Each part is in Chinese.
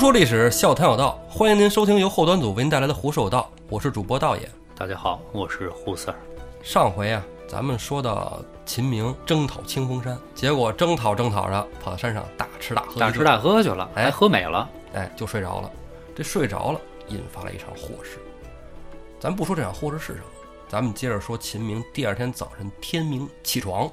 胡说历史，笑谈有道，欢迎您收听由后端组为您带来的《胡说有道》，我是主播道爷。大家好，我是胡 Sir。上回啊，咱们说到秦明征讨清风山，结果征讨征讨着，跑到山上大吃大喝，大吃大喝去了，哎喝美了。哎，就睡着了。这睡着了，引发了一场祸事。咱不说这场祸事是什么，咱们接着说秦明第二天早晨天明起床。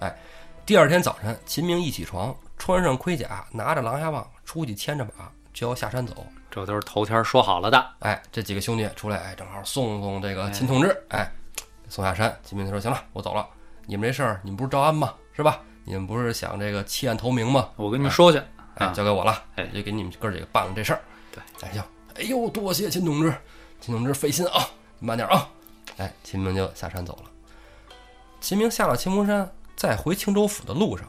哎，第二天早晨，秦明一起床，穿上盔甲，拿着狼牙棒出去牵着马，就要下山走。这都是头天说好了的。哎，这几个兄弟出来，哎，正好送送这个秦同志，哎，送下山。秦明就说：“行了，我走了。你们这事儿，你们不是招安吗？是吧？你们不是想这个弃暗投明吗？我跟你们说去，哎，啊交给我了，哎就给你们哥几个办了这事儿。对，哎行，哎呦，多谢秦同志，秦同志费心啊，你慢点啊。哎，秦明就下山走了。秦明下了青龙山，在回青州府的路上，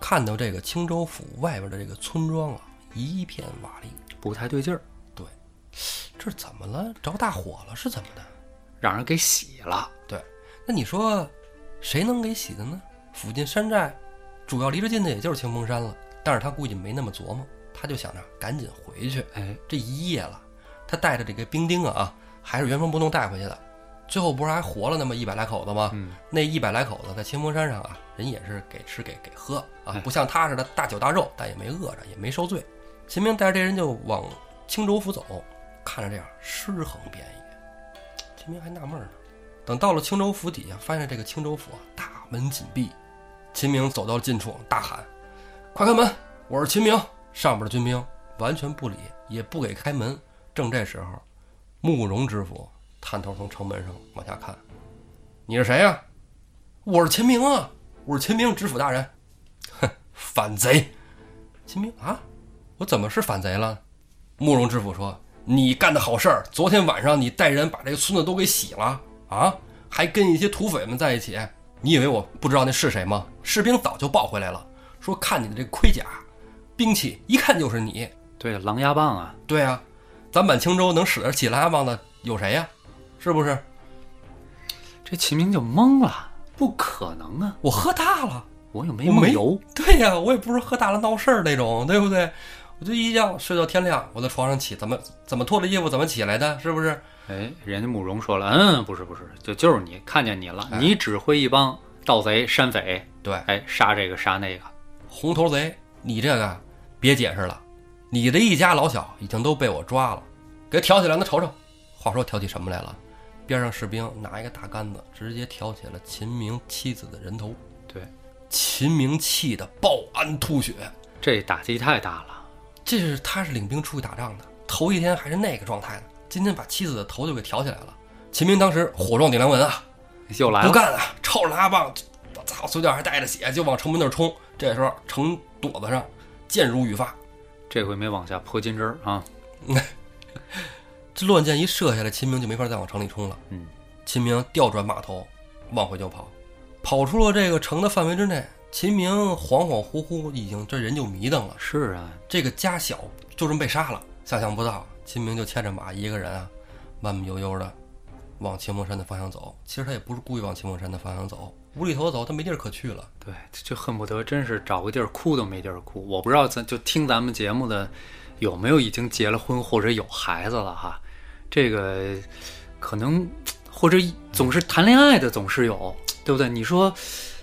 看到这个青州府外边的这个村庄啊，一片瓦砾。不太对劲儿，对这怎么了？着大火了是怎么的？让人给洗了。对，那你说谁能给洗的呢？附近山寨主要离着近的也就是清风山了，但是他估计没那么琢磨，他就想着赶紧回去。哎，这一夜了，他带着这个兵丁啊啊，还是原封不动带回去的。最后不是还活了那么一百来口子吗？嗯，那一百来口子在清风山上啊，人也是给吃给给喝啊哎，不像他似的大酒大肉，但也没饿着，也没受罪。秦明带着这人就往青州府走，看着这样尸横遍野，秦明还纳闷呢。等到了青州府底下，发现这个青州府啊大门紧闭。秦明走到了近处，大喊：“快开门！我是秦明！”上边的军兵完全不理，也不给开门。正这时候，慕容知府探头从城门上往下看：“你是谁呀、我是秦明啊！我是秦明知府大人。”哼，反贼！秦明啊，我怎么是反贼了？慕容知府说：“你干的好事儿，昨天晚上你带人把这个村子都给洗了啊，还跟一些土匪们在一起。你以为我不知道那是谁吗？士兵早就报回来了，说看你的这个盔甲、兵器，一看就是你。对，狼牙棒啊，对啊，咱满清州能使得起狼牙棒的有谁呀、是不是？这秦明就懵了，不可能啊，我喝大了。”我又没我没梦游。对呀、我也不是喝大了闹事儿那种，对不对？我就一觉睡到天亮，我在床上起，怎么怎么脱了衣服怎么起来的，是不是？哎，人家慕容说了，嗯，不是不是，就就是你看见你了，哎你指挥一帮盗贼、山匪，对，哎，杀这个杀那个。红头贼，你这个别解释了，你的一家老小已经都被我抓了，给挑起来，那瞅瞅。话说挑起什么来了？边上士兵拿一个大杆子，直接挑起了秦明妻子的人头。对，秦明气得暴安吐血，这打击太大了。这是他是领兵出去打仗的，头一天还是那个状态呢，今天把妻子的头就给挑起来了。秦明当时火壮顶梁纹啊，又来了，不干了，抄着狼牙棒，我操，嘴角还带着血，就往城门那儿冲。这时候城垛子上箭如雨发，这回没往下泼金针儿啊。这乱箭一射下来，秦明就没法再往城里冲了。嗯，秦明调转马头，往回就跑，跑出了这个城的范围之内。秦明恍恍惚惚，已经这人就迷瞪了。是啊，这个家小就这么被杀了，想象不到，秦明就牵着马一个人啊，慢慢悠悠的往秦风山的方向走。其实他也不是故意往秦风山的方向走，无厘头走，他没地儿可去了。对，就恨不得真是找个地儿哭都没地儿哭。我不知道咱就听咱们节目的有没有已经结了婚或者有孩子了哈，这个可能或者总是谈恋爱的总是有，对不对？你说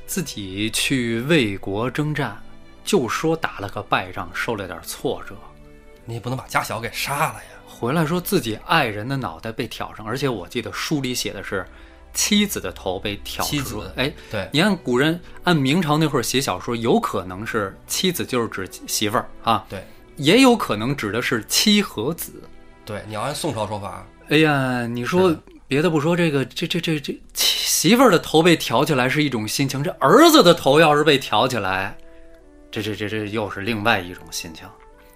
自己去为国征战，就说打了个败仗，受了点挫折，你也不能把家小给杀了呀。回来说自己爱人的脑袋被挑上，而且我记得书里写的是妻子的头被挑出。妻子哎，对，你看古人按明朝那会儿写小说，有可能是妻子就是指媳妇儿啊，对，也有可能指的是妻和子。对，你要按宋朝说法，哎呀，你说别的不说，这个这这这这媳妇儿的头被挑起来是一种心情，这儿子的头要是被挑起来，这这这这又是另外一种心情。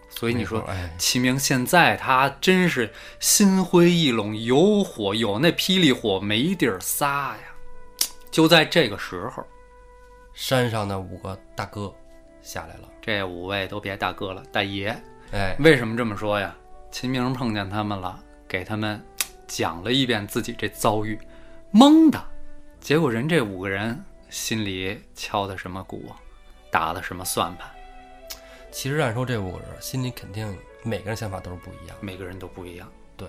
所以你说哎，齐明现在他真是心灰意冷，有火有那霹雳火没地儿撒呀。就在这个时候，山上的五个大哥下来了。这五位都别大哥了，大爷。哎，为什么这么说呀？秦明碰见他们了，给他们讲了一遍自己这遭遇，懵的。结果人这五个人心里敲的什么鼓，打的什么算盘？其实按说这五个人心里肯定每个人想法都是不一样。每个人都不一样。对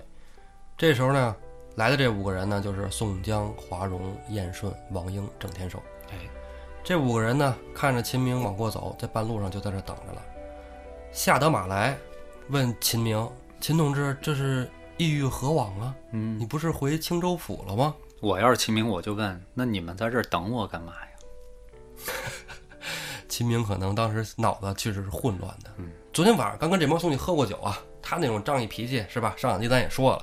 这时候呢，来的这五个人呢，就是宋江、华容、燕顺、王英、郑天寿。哎，这五个人呢，看着秦明往过走，在半路上就在这等着了。下得马来，问秦明：“秦同志，这是意欲何往啊？嗯你，不是回青州府了吗我要是秦明，我就问：那你们在这儿等我干嘛呀？？” 秦明可能当时脑子确实是混乱的。嗯，昨天晚上刚跟这帮兄弟喝过酒啊，他那种仗义脾气是吧？上两集咱也说了，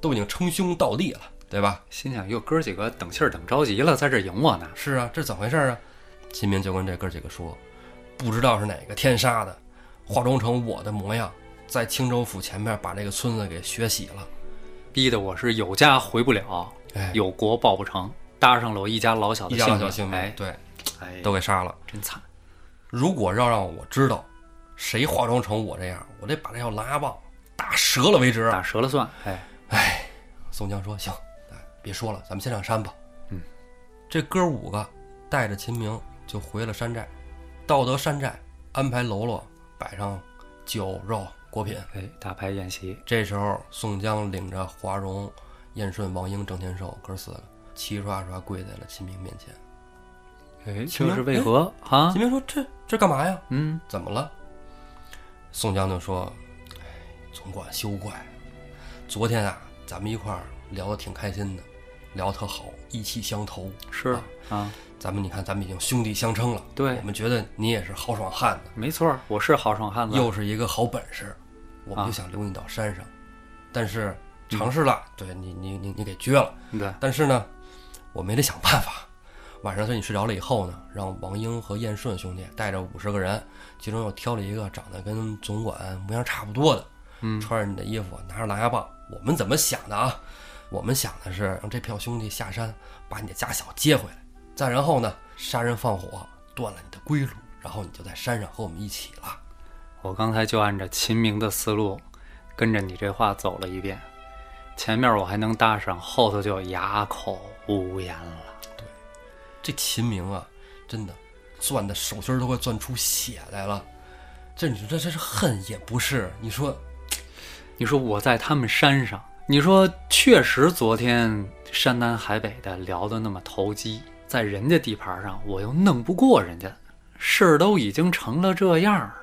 都已经称兄道弟了，对吧？心想哟，哥几个等信儿等着急了，在这儿迎我呢。是啊，这怎么回事啊？秦明就跟这哥几个说，不知道是哪个天杀的，化妆成我的模样，在青州府前面把这个村子给血洗了。逼得我是有家回不了，哎，有国报不成，搭上了我一家老小的性命。对，哎，都给杀了。真惨。如果要让我知道谁化妆成我这样，我得把这条狼牙棒打折了为止。打折了算。哎，宋江说：“行，哎，别说了，咱们先上山吧。”嗯，这哥五个带着秦明就回了山寨。到得山寨，安排喽啰摆上酒肉果品。哎，大牌宴席。这时候，宋江领着华容、燕顺、王英、郑天寿哥四个齐刷刷跪在了秦明面前。哎，这是为何啊秦？明说：“这这干嘛呀？嗯，怎么了？”宋江就说：“哎，总管休怪。昨天啊，咱们一块儿聊得挺开心的，聊得特好，意气相投。是啊啊，咱们你看，咱们已经兄弟相称了。对我们觉得你也是豪爽汉子，没错，我是豪爽汉子。又是一个好本事，我们啊就想留你到山上。但是尝试了，对你你你你给撅了。对，但是呢，我们也得想办法。晚上等你睡着了以后呢，让王英和燕顺兄弟带着五十个人，其中又挑了一个长得跟总管模样差不多的，嗯，穿着你的衣服，拿着狼牙棒。我们怎么想的啊？我们想的是让这票兄弟下山，把你的家小接回来，再然后呢，杀人放火，断了你的归路，然后你就在山上和我们一起了。我刚才就按照秦明的思路，跟着你这话走了一遍。前面我还能搭上，后头就哑口无言了。对这秦明啊，真的攥的手心都快攥出血来了。这你说这这是恨也不是？你说你说我在他们山上，你说确实昨天山南海北的聊得那么投机，在人家地盘上我又弄不过人家，事儿都已经成了这样了，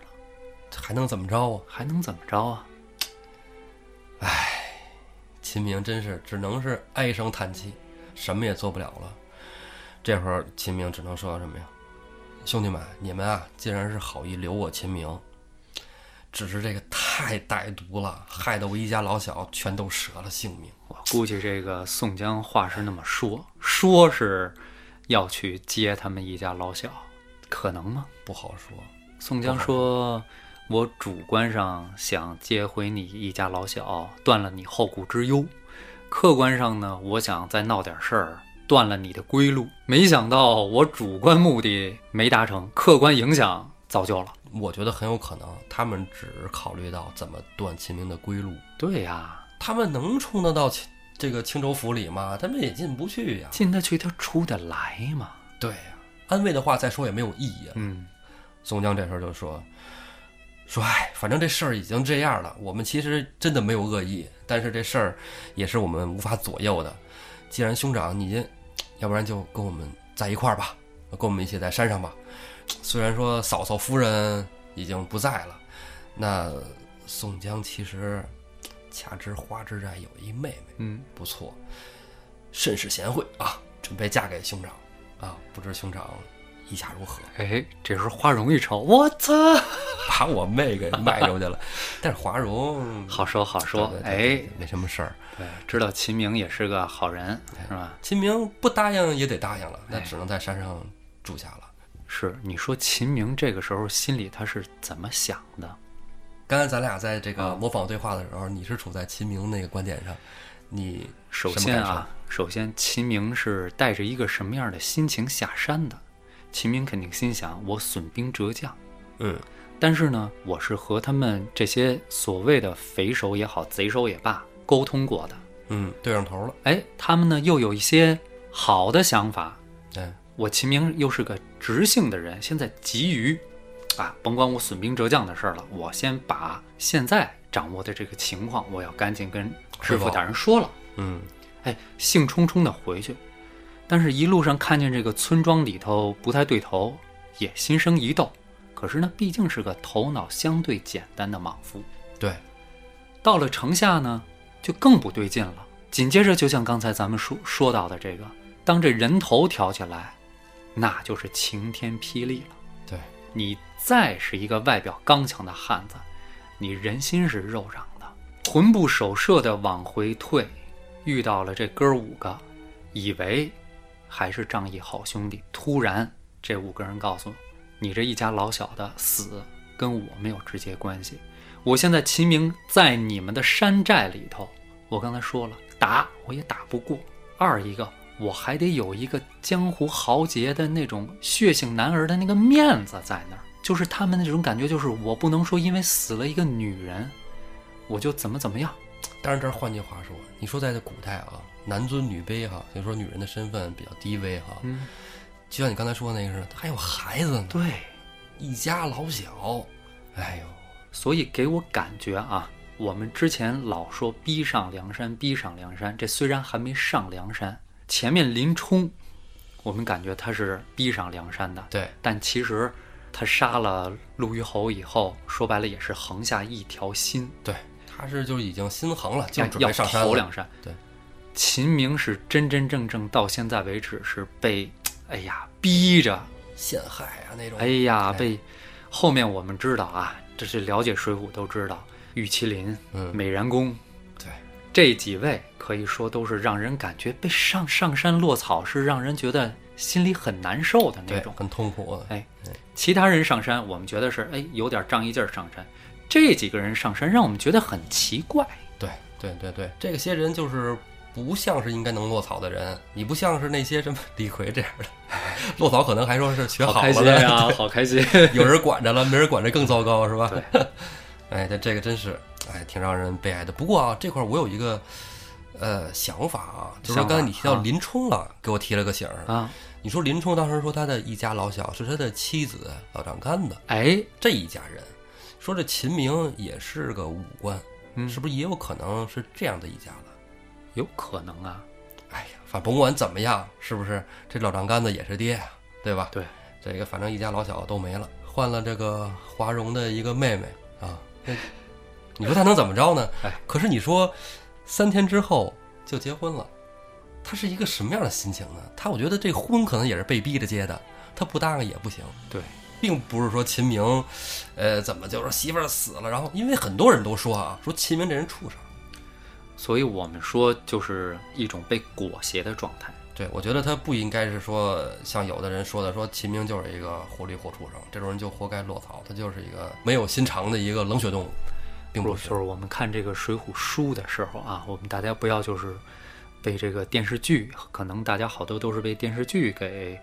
还能怎么着啊？还能怎么着啊？唉秦明真是只能是唉声叹气，什么也做不了了。这会儿秦明只能说什么呀？兄弟们，你们啊，既然是好意留我秦明，只是这个太歹毒了，害得我一家老小全都折了性命。我估计这个宋江话是那么说，说是要去接他们一家老小，可能吗？不好说。宋江说：“我主观上想接回你一家老小，断了你后顾之忧；客观上呢，我想再闹点事儿，断了你的归路。没想到我主观目的没达成，客观影响造就了。我觉得很有可能，他们只考虑到怎么断秦明的归路。对呀，他们能冲得到青这个青州府里吗？他们也进不去呀。进得去他出得来吗。对呀，安慰的话再说也没有意义了。嗯，宋江这时候就说：“说哎，反正这事儿已经这样了，我们其实真的没有恶意，但是这事儿也是我们无法左右的。既然兄长你，要不然就跟我们在一块儿吧，跟我们一起在山上吧。虽然说嫂嫂夫人已经不在了，那宋江其实恰知花之寨有一妹妹，嗯，不错，甚是贤惠啊，准备嫁给兄长啊，不知兄长意下如何？”哎，这时候花荣一瞅，我操，把我妹给卖出去了。但是华容好说好说对，对对哎，没什么事儿。对，知道秦明也是个好人，是吧？秦明不答应也得答应了，那哎只能在山上住下了。是，你说秦明这个时候心里他是怎么想的？刚才咱俩在这啊个模仿对话的时候，你是处在秦明那个观点上，你首先啊，首先秦明是带着一个什么样的心情下山的？秦明肯定心想：我损兵折将，嗯，但是呢，我是和他们这些所谓的匪首也好、贼首也罢沟通过的。嗯，对上头了。哎，他们呢又有一些好的想法。哎，我秦明又是个直性的人，现在急于啊，甭管我损兵折将的事儿了，我先把现在掌握的这个情况，我要赶紧跟师傅大人说了。嗯，哎，兴冲冲的回去，但是一路上看见这个村庄里头不太对头，也心生一窦。可是呢，毕竟是个头脑相对简单的莽夫。对，到了城下呢，就更不对劲了。紧接着，就像刚才咱们说说到的这个，当这人头挑起来，那就是晴天霹雳了。对你再是一个外表刚强的汉子，你人心是肉长的，魂不守舍的往回退，遇到了这哥五个，以为还是仗义好兄弟，突然这五个人告诉你，这一家老小的死跟我没有直接关系。我现在秦明在你们的山寨里头，我刚才说了，打我也打不过。二一个，我还得有一个江湖豪杰的那种血性男儿的那个面子在那儿，就是他们那种感觉，就是我不能说因为死了一个女人，我就怎么怎么样。但是这儿换句话说，你说在这古代啊，男尊女卑哈，就说女人的身份比较低微哈，嗯，就像你刚才说的那个似的，还有孩子呢，对，一家老小，哎呦，所以给我感觉啊，我们之前老说逼上梁山，逼上梁山，这虽然还没上梁山，前面林冲，我们感觉他是逼上梁山的，对。但其实他杀了陆虞侯以后，说白了也是横下一条心，对，他是就已经心横了，就准要上山了，投梁山。对，秦明是真真正正到现在为止是被，哎呀逼着，陷害啊那种，哎呀哎被，后面我们知道啊，这是了解《水浒》都知道，玉麒麟、嗯，美髯公对，这几位可以说都是让人感觉被上上山落草，是让人觉得心里很难受的那，种。很痛苦的，哎，其他人上山，我们觉得是哎有点仗义劲儿上山，这几个人上山让我们觉得很奇怪。对对对对，这些人就是不像是应该能落草的人，你不像是那些什么李逵这样的，落草可能还说是学好开心了的，呀，好开心。有人管着了，没人管着更糟糕，是吧？对，哎，这这个真是，哎，挺让人悲哀的。不过啊，这块儿我有一个呃想法啊，就是刚才你提到啊林冲了，给我提了个醒儿。啊，你说林冲当时说他的一家老小是他的妻子老丈杆子哎，这一家人，说这秦明也是个武官，嗯是不是也有可能是这样的一家子？有可能啊，哎呀，反正甭管怎么样，是不是这老丈杆子也是爹呀、对吧？对，这个反正一家老小都没了，换了这个华容的一个妹妹啊，那你说他能怎么着呢？哎，可是你说三天之后就结婚了，他是一个什么样的心情呢？他我觉得这婚可能也是被逼着结的，他不答应也不行。对，并不是说秦明，呃，怎么就是媳妇儿死了，然后因为很多人都说啊，说秦明这人畜生。所以我们说就是一种被裹挟的状态。对，我觉得他不应该是说像有的人说的，说秦明就是一个狐狸或畜生，这种人就活该落草，他就是一个没有心肠的一个冷血动物，并不是。就是我们看这个《水浒》书的时候啊，我们大家不要就是被这个电视剧，可能大家好多都是被电视剧给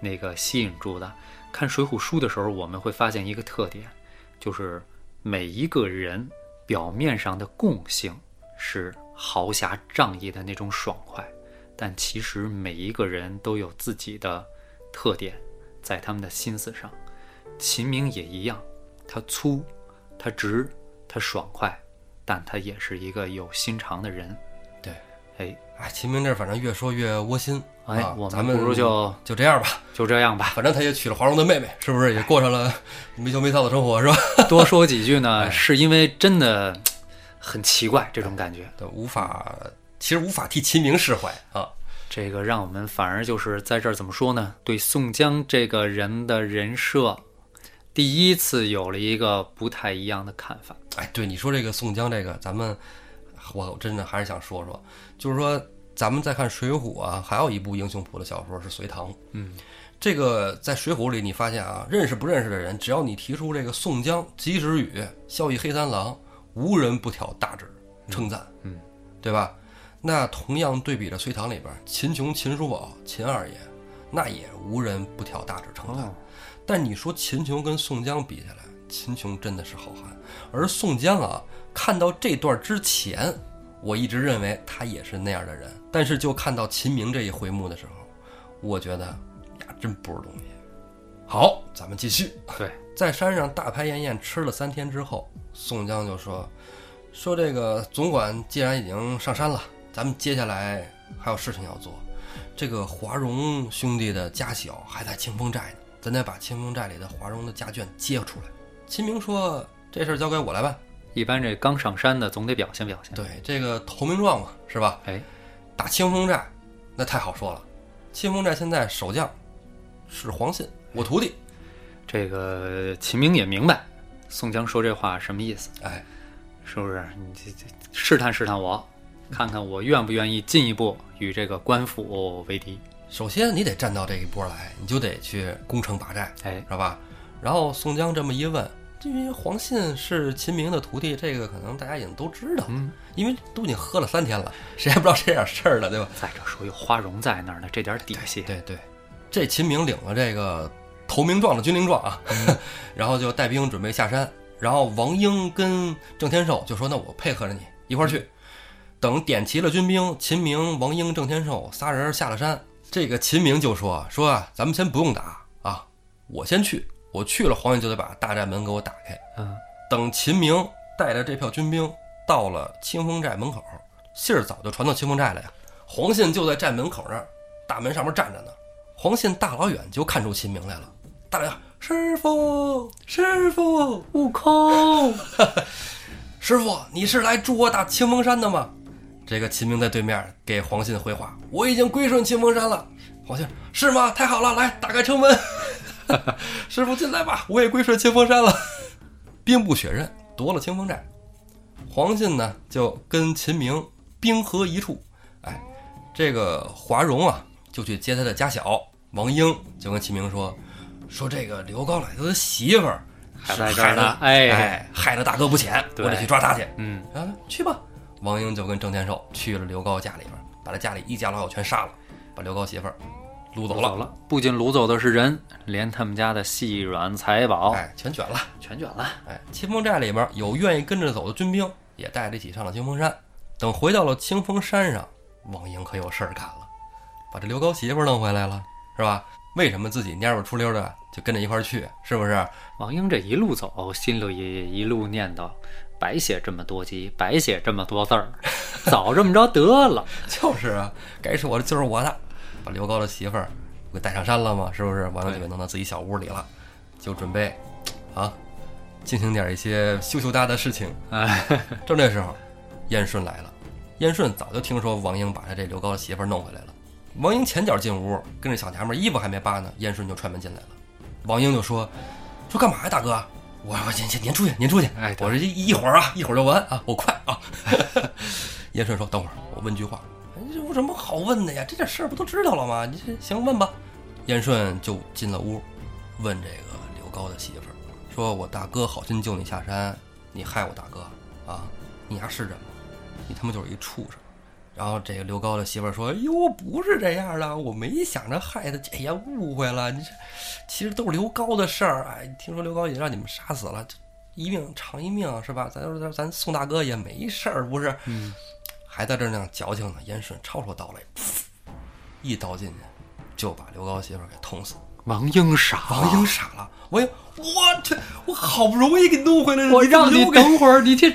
那个吸引住的。看《水浒》书的时候，我们会发现一个特点，就是每一个人表面上的共性是豪侠仗义的那种爽快，但其实每一个人都有自己的特点，在他们的心思上。秦明也一样，他粗，他直，他爽快，但他也是一个有心肠的人。对，哎哎，秦明这反正越说越窝心。哎，啊、我咱们们不如就就这样吧，就这样吧，反正他也娶了华容的妹妹，是不是也过上了没羞没臊的生活，是吧？多说几句呢，哎是因为真的很奇怪这种感觉。对，无法，其实无法替秦明释怀啊。这个让我们反而就是在这儿怎么说呢？对宋江这个人的人设，第一次有了一个不太一样的看法。哎，对你说这个宋江这个，咱们我真的还是想说说，就是说咱们再看《水浒》啊，还有一部英雄谱的小说是《隋唐》。嗯，这个在《水浒》里，你发现啊，认识不认识的人，只要你提出这个宋江、及时雨、孝义黑三郎，无人不挑大指称赞，嗯，对吧？那同样对比着《隋唐》里边，秦琼、秦叔宝、秦二爷，那也无人不挑大指称赞。哦，但你说秦琼跟宋江比起来，秦琼真的是好汉，而宋江啊，看到这段之前，我一直认为他也是那样的人，但是就看到秦明这一回目的时候，我觉得呀，真不是东西。好，咱们继续。对，在山上大排宴宴吃了三天之后，宋江就说：“说这个总管既然已经上山了，咱们接下来还有事情要做。这个华荣兄弟的家小还在清风寨呢，咱得把清风寨里的华荣的家眷接出来。”秦明说：“这事儿交给我来办。一般这刚上山的总得表现表现。对，这个投名状嘛，是吧？哎，打清风寨，那太好说了。清风寨现在守将是黄信，我徒弟。这个秦明也明白宋江说这话什么意思，哎，是不是？你这这试探试探我，看看我愿不愿意进一步与这个官府为敌。首先你得站到这一波来，你就得去攻城拔寨，哎，知道吧？然后宋江这么一问，因为黄信是秦明的徒弟，这个可能大家已经都知道，嗯，因为都已经喝了三天了，谁还不知道这点事儿了，对吧？再者说有花荣在那儿呢，这点底细，对对，这秦明领了这个投名状的军令状啊，然后就带兵准备下山。然后王英跟郑天寿就说：“那我配合着你一块儿去。”等点齐了军兵，秦明、王英、郑天寿仨人下了山。这个秦明就说：“说啊，咱们先不用打啊，我先去。我去了，黄英就得把大寨门给我打开。嗯，等秦明带着这票军兵到了清风寨门口，信儿早就传到清风寨了呀。黄信就在寨门口那儿，大门上面站着呢。黄信大老远就看出秦明来了，大老远，师傅，师傅，悟空，师傅，你是来助我打清风山的吗？这个秦明在对面给黄信回话：“我已经归顺清风山了。”黄信是吗？太好了，来打开城门，师傅进来吧，我也归顺清风山了。兵不血刃夺了清风寨，黄信呢就跟秦明兵合一处。哎，这个华容啊就去接他的家小王英，就跟秦明说：“说这个刘高来头的媳妇儿还在这儿呢，哎，哎，害了大哥不浅，我得去抓他去。嗯，啊，去吧。王英就跟郑天寿去了刘高家里边，把他家里一家老小全杀了，把刘高媳妇儿掳走了，走了，不仅掳走的是人，连他们家的细软财宝哎，全卷了。全卷了。哎，清风寨里边有愿意跟着走的军兵，也带着一起上了清风山。等回到了清风山上，王英可有事儿干了，把这刘高媳妇儿弄回来了，是吧？为什么自己蔫不出溜的就跟着一块儿去？是不是？王英这一路走，心里也一路念叨：白写这么多集，白写这么多字儿，早这么着得了。就是啊，该是我的就是我的，把刘高的媳妇儿不给带上山了吗？是不是？完了就给弄到自己小屋里了，就准备啊进行点一些羞羞答的事情。哎，正这时候，燕顺来了。燕顺早就听说王英把他这刘高的媳妇儿弄回来了。王英前脚进屋，跟着小娘们儿衣服还没扒呢，燕顺就踹门进来了。王英就说：“说干嘛呀，大哥？我我您您您出去，您出去。哎我这一一会儿啊，一会儿就完啊，我快啊。”燕顺说：“等会儿，我问句话。哎这有什么好问的呀？这点事儿不都知道了吗？你这行问吧。”燕顺就进了屋，问这个刘高的媳妇儿说：“我大哥好心救你下山，你害我大哥啊？你丫是人吗？你他妈就是一畜生！”然后这个刘高的媳妇儿说：“哟，不是这样的，我没想着害他，哎呀，误会了。你这其实都是刘高的事儿。哎，听说刘高已经让你们杀死了，一命偿一命是吧？咱咱咱宋大哥也没事儿，不是？嗯，还在这儿那样矫情呢。燕顺抄出刀来，一刀进去，就把刘高媳妇儿给捅死。王英傻了，王英傻了，王英，我去，我好不容易给弄回来了，我让你等会儿，你这……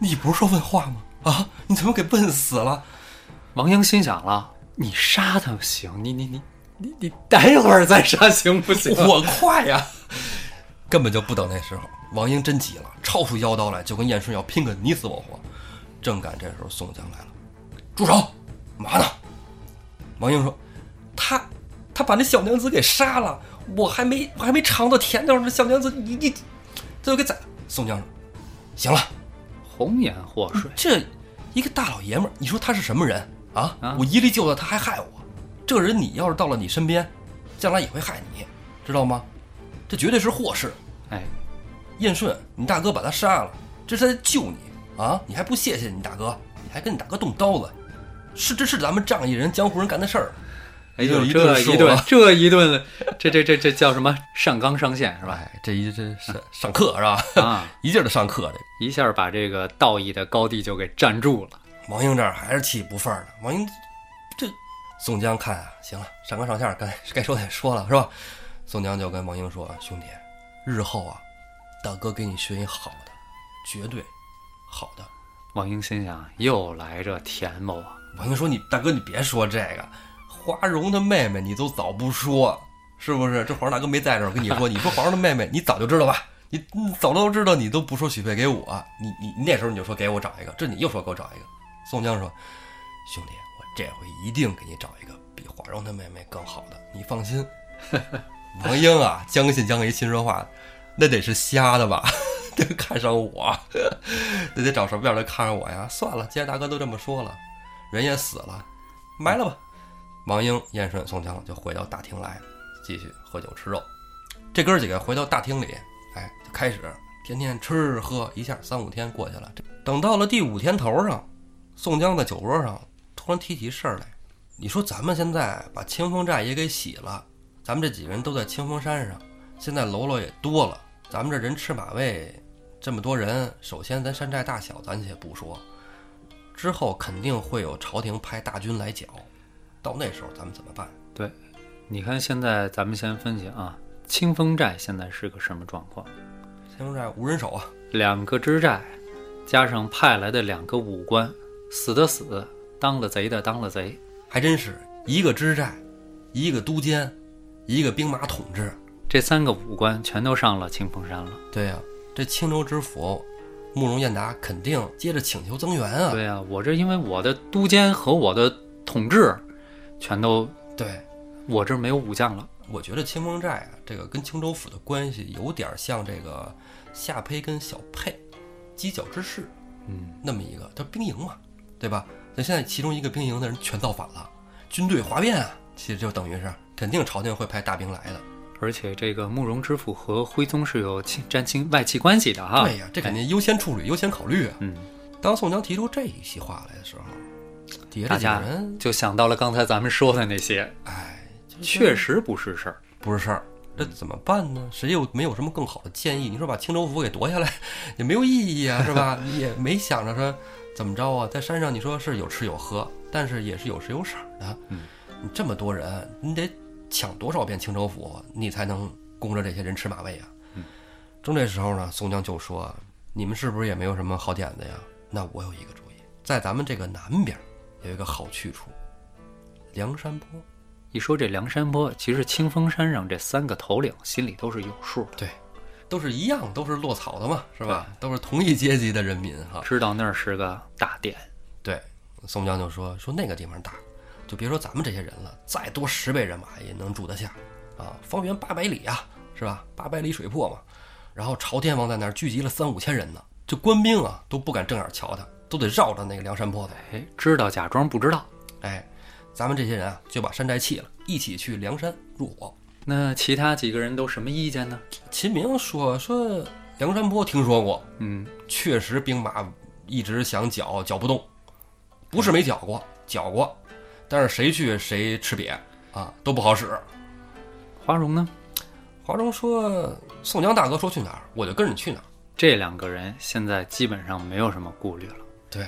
你不是说问话吗？啊，你怎么给笨死了？王英心想了，你杀他行，你你你你你待会儿再杀行不行？我快呀！根本就不等那时候，王英真急了，抄出腰刀来，就跟燕顺要拼个你死我活。正赶这时候，宋江来了，住手！嘛呢？王英说：“他他把那小娘子给杀了，我还没我还没尝到甜头，呢小娘子你你这就给宰了。”宋江说：“行了，红颜祸水，这一个大老爷们儿，你说他是什么人啊？啊我一力救了他，还害我。这个人，你要是到了你身边，将来也会害你，知道吗？这绝对是祸事。哎，燕顺，你大哥把他杀了，这是在救你啊！你还不谢谢你大哥？你还跟你大哥动刀子，是这是咱们仗义人、江湖人干的事儿。哎呦，一这一顿啊 这一顿，这这这这叫什么？上纲上线是吧？哎，这一这上上课是吧？啊，一劲儿的上课，这一下把这个道义的高地就给占住了。王英这儿还是气不忿儿呢。王英这宋江看啊，行了，上纲上线该该说的也说了是吧？宋江就跟王英说：“兄弟，日后啊，大哥给你寻一好的，绝对好的。王英心想，又来这田某啊，王英说，你大哥你别说这个，花荣的妹妹你都早不说，是不是？这皇上大哥没在这儿，我跟你说，你说皇上的妹妹，你早就知道吧？你你早都知道，你都不说许配给我，你你你那时候你就说给我找一个，这你又说给我找一个。宋江说，兄弟，我这回一定给你找一个比华荣的妹妹更好的，你放心。王英啊，将信将疑，心说话，那得是瞎的吧？得看上我，那得找什么样的看上我呀？算了，既然大哥都这么说了，人也死了，埋了吧。王英、燕顺、宋江就回到大厅来，继续喝酒吃肉。这哥儿几个回到大厅里，哎，就开始天天吃喝，一下三五天过去了。等到了第五天头上，宋江在酒桌上突然提起事儿来，你说咱们现在把清风寨也给洗了，咱们这几个人都在清风山上，现在喽啰也多了，咱们这人吃马喂。这么多人，首先咱山寨大小咱且不说，之后肯定会有朝廷派大军来剿，到那时候咱们怎么办？对，你看现在咱们先分析啊，清风寨现在是个什么状况？清风寨无人守啊，两个支寨，加上派来的两个武官，死的死，当了贼的当了贼，还真是一个支寨，一个都监，一个兵马统制，这三个武官全都上了清风山了。对呀、这青州知府慕容彦达肯定接着请求增援啊。对呀、我这因为我的都监和我的统治，全都对，我这儿没有武将了。我觉得清风寨啊，这个跟青州府的关系有点像这个夏胚跟小沛犄角之势嗯，那么一个，它兵营嘛，对吧？那现在其中一个兵营的人全造反了，军队哗变啊，其实就等于是肯定朝廷会派大兵来的。而且这个慕容知府和徽宗是有亲沾亲外戚关系的哈。对呀，这肯定优先处理、优先考虑啊。嗯，当宋江提出这一席话来的时候，大家人，就想到了刚才咱们说的那些，哎，确实不是事儿。不是事儿。这怎么办呢？谁又没有什么更好的建议？你说把青州府给夺下来也没有意义啊，是吧？你 也没想着说怎么着啊，在山上你说是有吃有喝，但是也是有时有色的。嗯，你这么多人，你得抢多少遍青州府，你才能供着这些人吃马喂啊？嗯，正这时候呢，宋江就说：“你们是不是也没有什么好点子呀？那我有一个主意，在咱们这个南边有一个好去处，梁山坡。”一说这梁山坡，其实清风山上这三个头领心里都是有数的，对，都是一样，都是落草的嘛，是吧？都是同一阶级的人民哈。知道那儿是个大殿。对，宋江就说说那个地方大，就别说咱们这些人了，再多十倍人马也能住得下啊。方圆八百里啊，是吧？八百里水泊嘛。然后朝天王在那儿聚集了三五千人呢，这官兵啊都不敢正眼瞧他，都得绕着那个梁山泊走。哎，知道假装不知道。哎，咱们这些人啊就把山寨弃了，一起去梁山入伙。那其他几个人都什么意见呢？秦明说说梁山泊听说过，嗯，确实兵马一直想剿，剿不动，不是没剿过，剿过，但是谁去谁吃瘪啊，都不好使。华荣呢？华荣说：“宋江大哥说去哪儿，我就跟着去哪儿。这两个人现在基本上没有什么顾虑了。”对，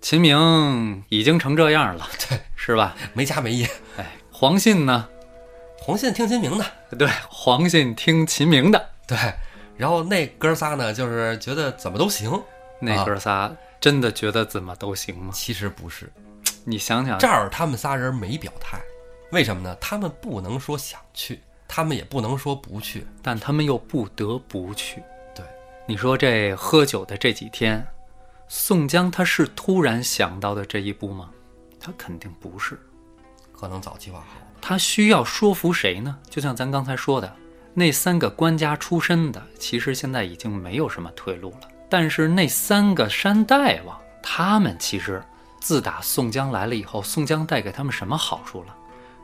秦明已经成这样了，对，是吧？没家没业。哎，黄信呢？黄信听秦明的，对，黄信听秦明的。对，然后那哥仨呢，就是觉得怎么都行。那哥仨真的觉得怎么都行吗？其实不是，你想想，这儿他们仨人没表态，为什么呢？他们不能说想去，他们也不能说不去。但他们又不得不去。对，你说这喝酒的这几天，宋江他是突然想到的这一步吗？他肯定不是，可能早计划好了。他需要说服谁呢？就像咱刚才说的，那三个官家出身的，其实现在已经没有什么退路了。但是那三个山大王，他们其实自打宋江来了以后，宋江带给他们什么好处了？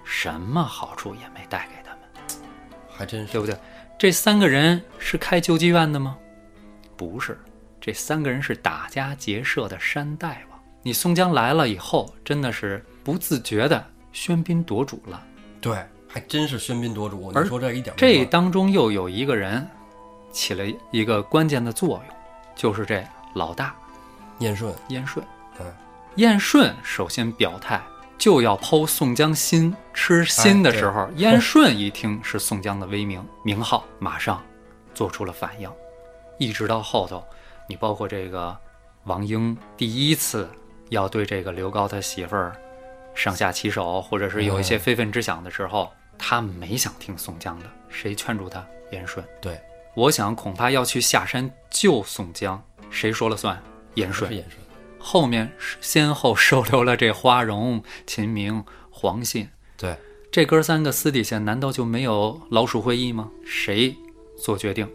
什么好处也没带给他们。还真是对不对？这三个人是开救济院的吗？不是，这三个人是打家劫舍的山大王。你宋江来了以后，真的是不自觉的喧宾夺主了。对，还真是喧宾夺主。而你说这一点没这当中又有一个人起了一个关键的作用，就是这老大燕顺，燕顺。嗯，燕顺首先表态，就要剖宋江心吃心的时候，哎燕顺一听是宋江的威名名号，马上做出了反应，一直到后头，你包括这个王英第一次要对这个刘高他媳妇儿上下其手，或者是有一些非分之想的时候，他没想听宋江的，谁劝住他？燕顺。对，我想恐怕要去下山救宋江，谁说了算？燕顺是。燕顺。后面先后收留了这花荣、秦明、黄信，对，这哥三个私底下难道就没有老鼠会议吗？谁做决定？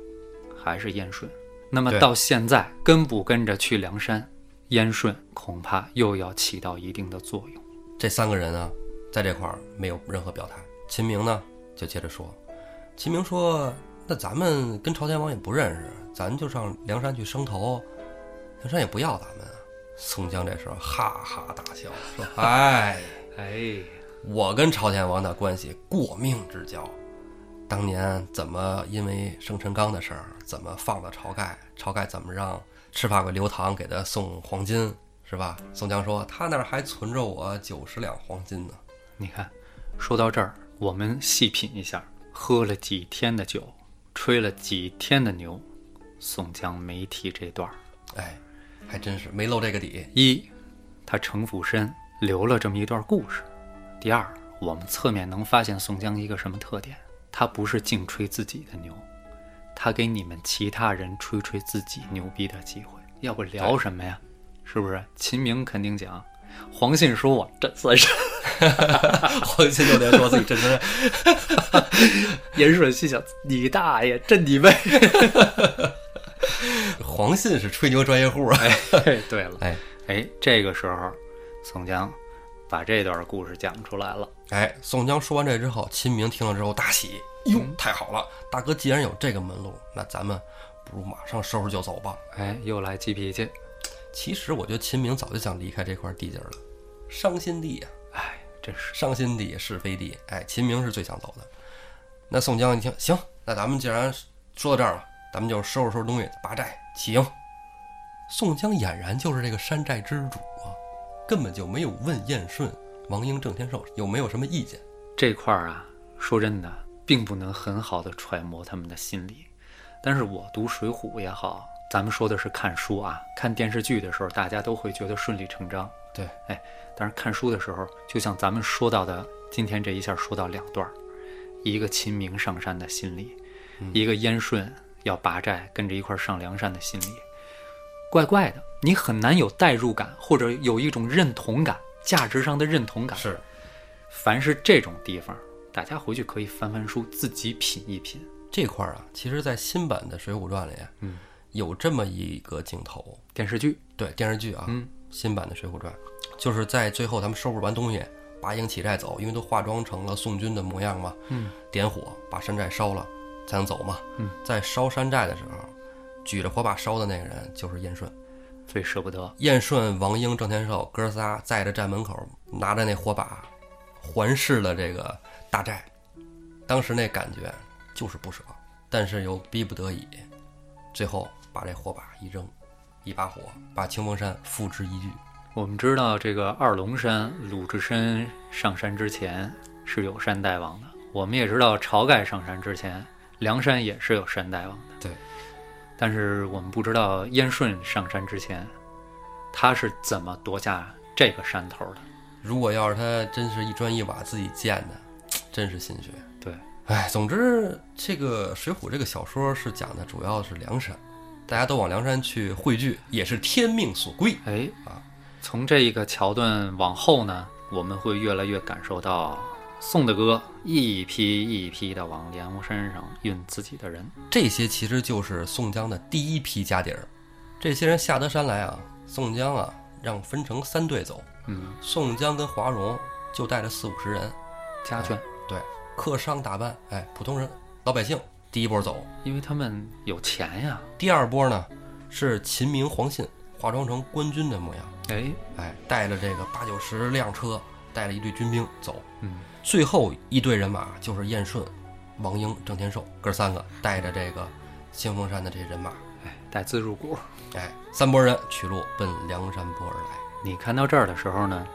还是燕顺。那么到现在跟不跟着去梁山，燕顺恐怕又要起到一定的作用。这三个人啊，在这块儿没有任何表态。秦明呢，就接着说，秦明说：“那咱们跟朝天王也不认识，咱就上梁山去升头，梁山也不要咱们啊。”宋江这时候哈哈大笑，说：“哎，哎，我跟朝天王的关系过命之交，当年怎么因为生辰纲的事儿，怎么放了晁盖，晁盖怎么让赤发鬼刘唐给他送黄金，是吧？宋江说他那儿还存着我九十两黄金呢。你看，说到这儿，我们细品一下，喝了几天的酒，吹了几天的牛，宋江没提这段儿。哎，还真是没露这个底。一，他城府深，留了这么一段故事；第二，我们侧面能发现宋江一个什么特点？他不是净吹自己的牛，他给你们其他人吹吹自己牛逼的机会。要不聊什么呀？是不是？秦明肯定讲，黄信说我真算是。黄信就得说自己真是严顺心想：你大爷，真你妹！黄信是吹牛专业户啊。哎，对了，哎哎，这个时候，宋江把这段故事讲出来了。哎，宋江说完这之后，秦明听了之后大喜，哟，太好了！大哥既然有这个门路，那咱们不如马上收拾就走吧。哎，又来急脾气。其实我觉得秦明早就想离开这块地界儿了，伤心地呀、哎，真是伤心地是非地。哎，秦明是最想走的。那宋江一听，行，那咱们既然说到这儿了，咱们就收拾收拾东西，拔寨起营。宋江俨然就是这个山寨之主啊，根本就没有问燕顺、王英、郑天寿有没有什么意见。这块儿啊，说真的，并不能很好的揣摩他们的心理。但是我读《水浒》也好，咱们说的是看书啊，看电视剧的时候，大家都会觉得顺理成章。对，哎，但是看书的时候，就像咱们说到的，今天这一下说到两段儿，一个秦明上山的心理，一个燕顺要拔寨跟着一块儿上梁山的心理，怪怪的，你很难有代入感，或者有一种认同感，价值上的认同感。是凡是这种地方，大家回去可以翻翻书，自己品一品。这块儿啊，其实，在新版的《水浒传》里，嗯，有这么一个镜头，电视剧，对电视剧啊，嗯，新版的《水浒传》，就是在最后他们收拾完东西，拔营起寨走，因为都化妆成了宋军的模样嘛，嗯，点火把山寨烧了，才能走嘛。嗯，在烧山寨的时候，举着火把烧的那个人就是燕顺。最舍不得。燕顺、王英、郑天寿哥仨在着寨门口，拿着那火把，环视了这个大寨。当时那感觉就是不舍，但是又逼不得已，最后把这火把一扔，一把火把清风山付之一炬。我们知道这个二龙山鲁智深上山之前是有山大王的，我们也知道晁盖上山之前梁山也是有山大王的。对，但是我们不知道燕顺上山之前他是怎么夺下这个山头的。如果要是他真是一砖一瓦自己建的，真是心血。对，哎，总之这个《水浒》这个小说是讲的主要是梁山，大家都往梁山去汇聚，也是天命所归。哎啊，从这个桥段往后呢，我们会越来越感受到宋大哥一批一批的往梁山上运自己的人。这些其实就是宋江的第一批家底儿。这些人下得山来啊，宋江啊让分成三队走，嗯，宋江跟华容就带着四五十人，家眷，对，客商打扮，哎，普通人老百姓第一波走，因为他们有钱呀。第二波呢是秦明、黄信化妆成官军的模样，哎，哎，带着这个八九十辆车，带了一队军兵走。嗯，最后一队人马就是燕顺、王英、郑天寿哥三个带着这个清风山的这人马，哎，带自入股。哎，三拨人取路奔梁山泊而来。你看到这儿的时候呢，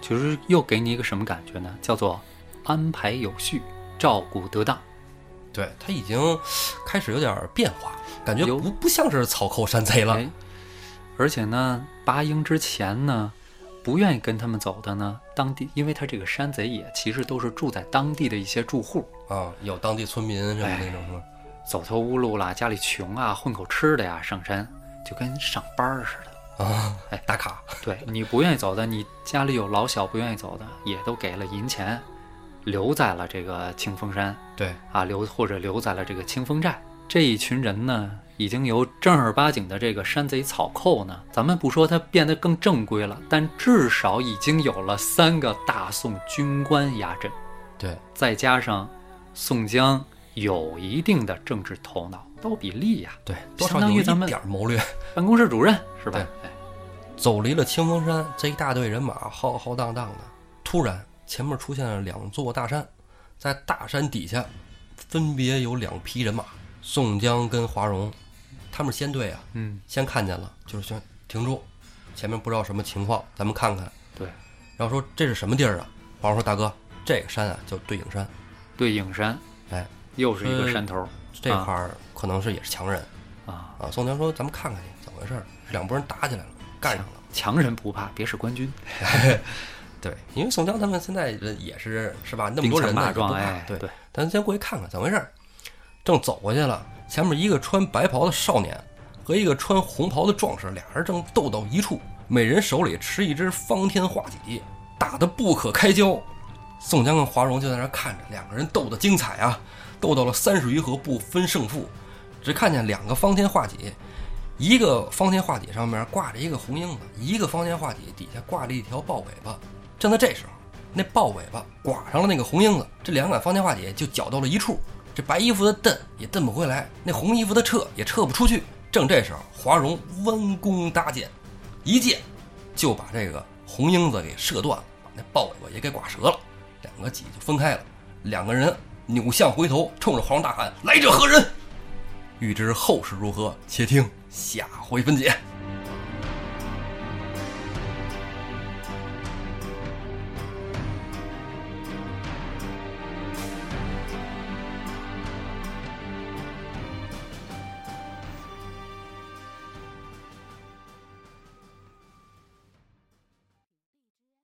其实又给你一个什么感觉呢？叫做安排有序，照顾得当。对他已经开始有点变化，感觉不不像是草寇山贼了。哎，而且呢，八英之前呢，不愿意跟他们走的呢，当地因为他这个山贼也其实都是住在当地的一些住户，啊，有当地村民什么哎那种什么，走投无路啦，家里穷啊，混口吃的呀，上山就跟上班儿似的。啊，哎打卡，对你不愿意走的，你家里有老小不愿意走的，也都给了银钱，留在了这个清风山对，啊，留或者留在了这个清风寨。这一群人呢，已经由正儿八经的这个山贼草寇呢，咱们不说他变得更正规了，但至少已经有了三个大宋军官压阵，对，再加上宋江有一定的政治头脑，刀比利呀，对，多相当于咱们点谋略。办公室主任是吧？走离了清风山，这一大队人马浩浩荡荡的，突然前面出现了两座大山，在大山底下分别有两批人马，宋江跟华容，他们是先队啊，嗯，先看见了，就是先停住，前面不知道什么情况，咱们看看。对，然后说这是什么地儿啊？华容说大哥，这个山啊叫对影山，对影山哎，又是一个山头这块儿可能是也是强人啊。啊。宋江说咱们看看去，怎么回事儿？两拨人打起来了，干上了。强人不怕，别是官军。对，因为宋江他们现在也是是吧？那么多人呢，壮，也不怕哎，对，对，咱先过去看看怎么回事儿。正走过去了，前面一个穿白袍的少年和一个穿红袍的壮士，俩人正斗到一处，每人手里持一支方天画戟，打得不可开交。宋江跟华容就在那儿看着，两个人斗得精彩啊，斗到了三十余合不分胜负。只看见两个方天画戟，一个方天画戟上面挂着一个红缨子，一个方天画戟底下挂着一条豹尾巴。正在这时候，那豹尾巴刮上了那个红缨子，这两杆方天画戟就绞到了一处。这白衣服的蹬也蹬不回来，那红衣服的撤也撤不出去。正这时候，华容弯弓搭箭，一箭就把这个红缨子给射断了，把那豹尾巴也给刮折了，两个戟就分开了。两个人扭向回头，冲着华容大喊：“来者何人？”欲知后事如何，且听下回分解。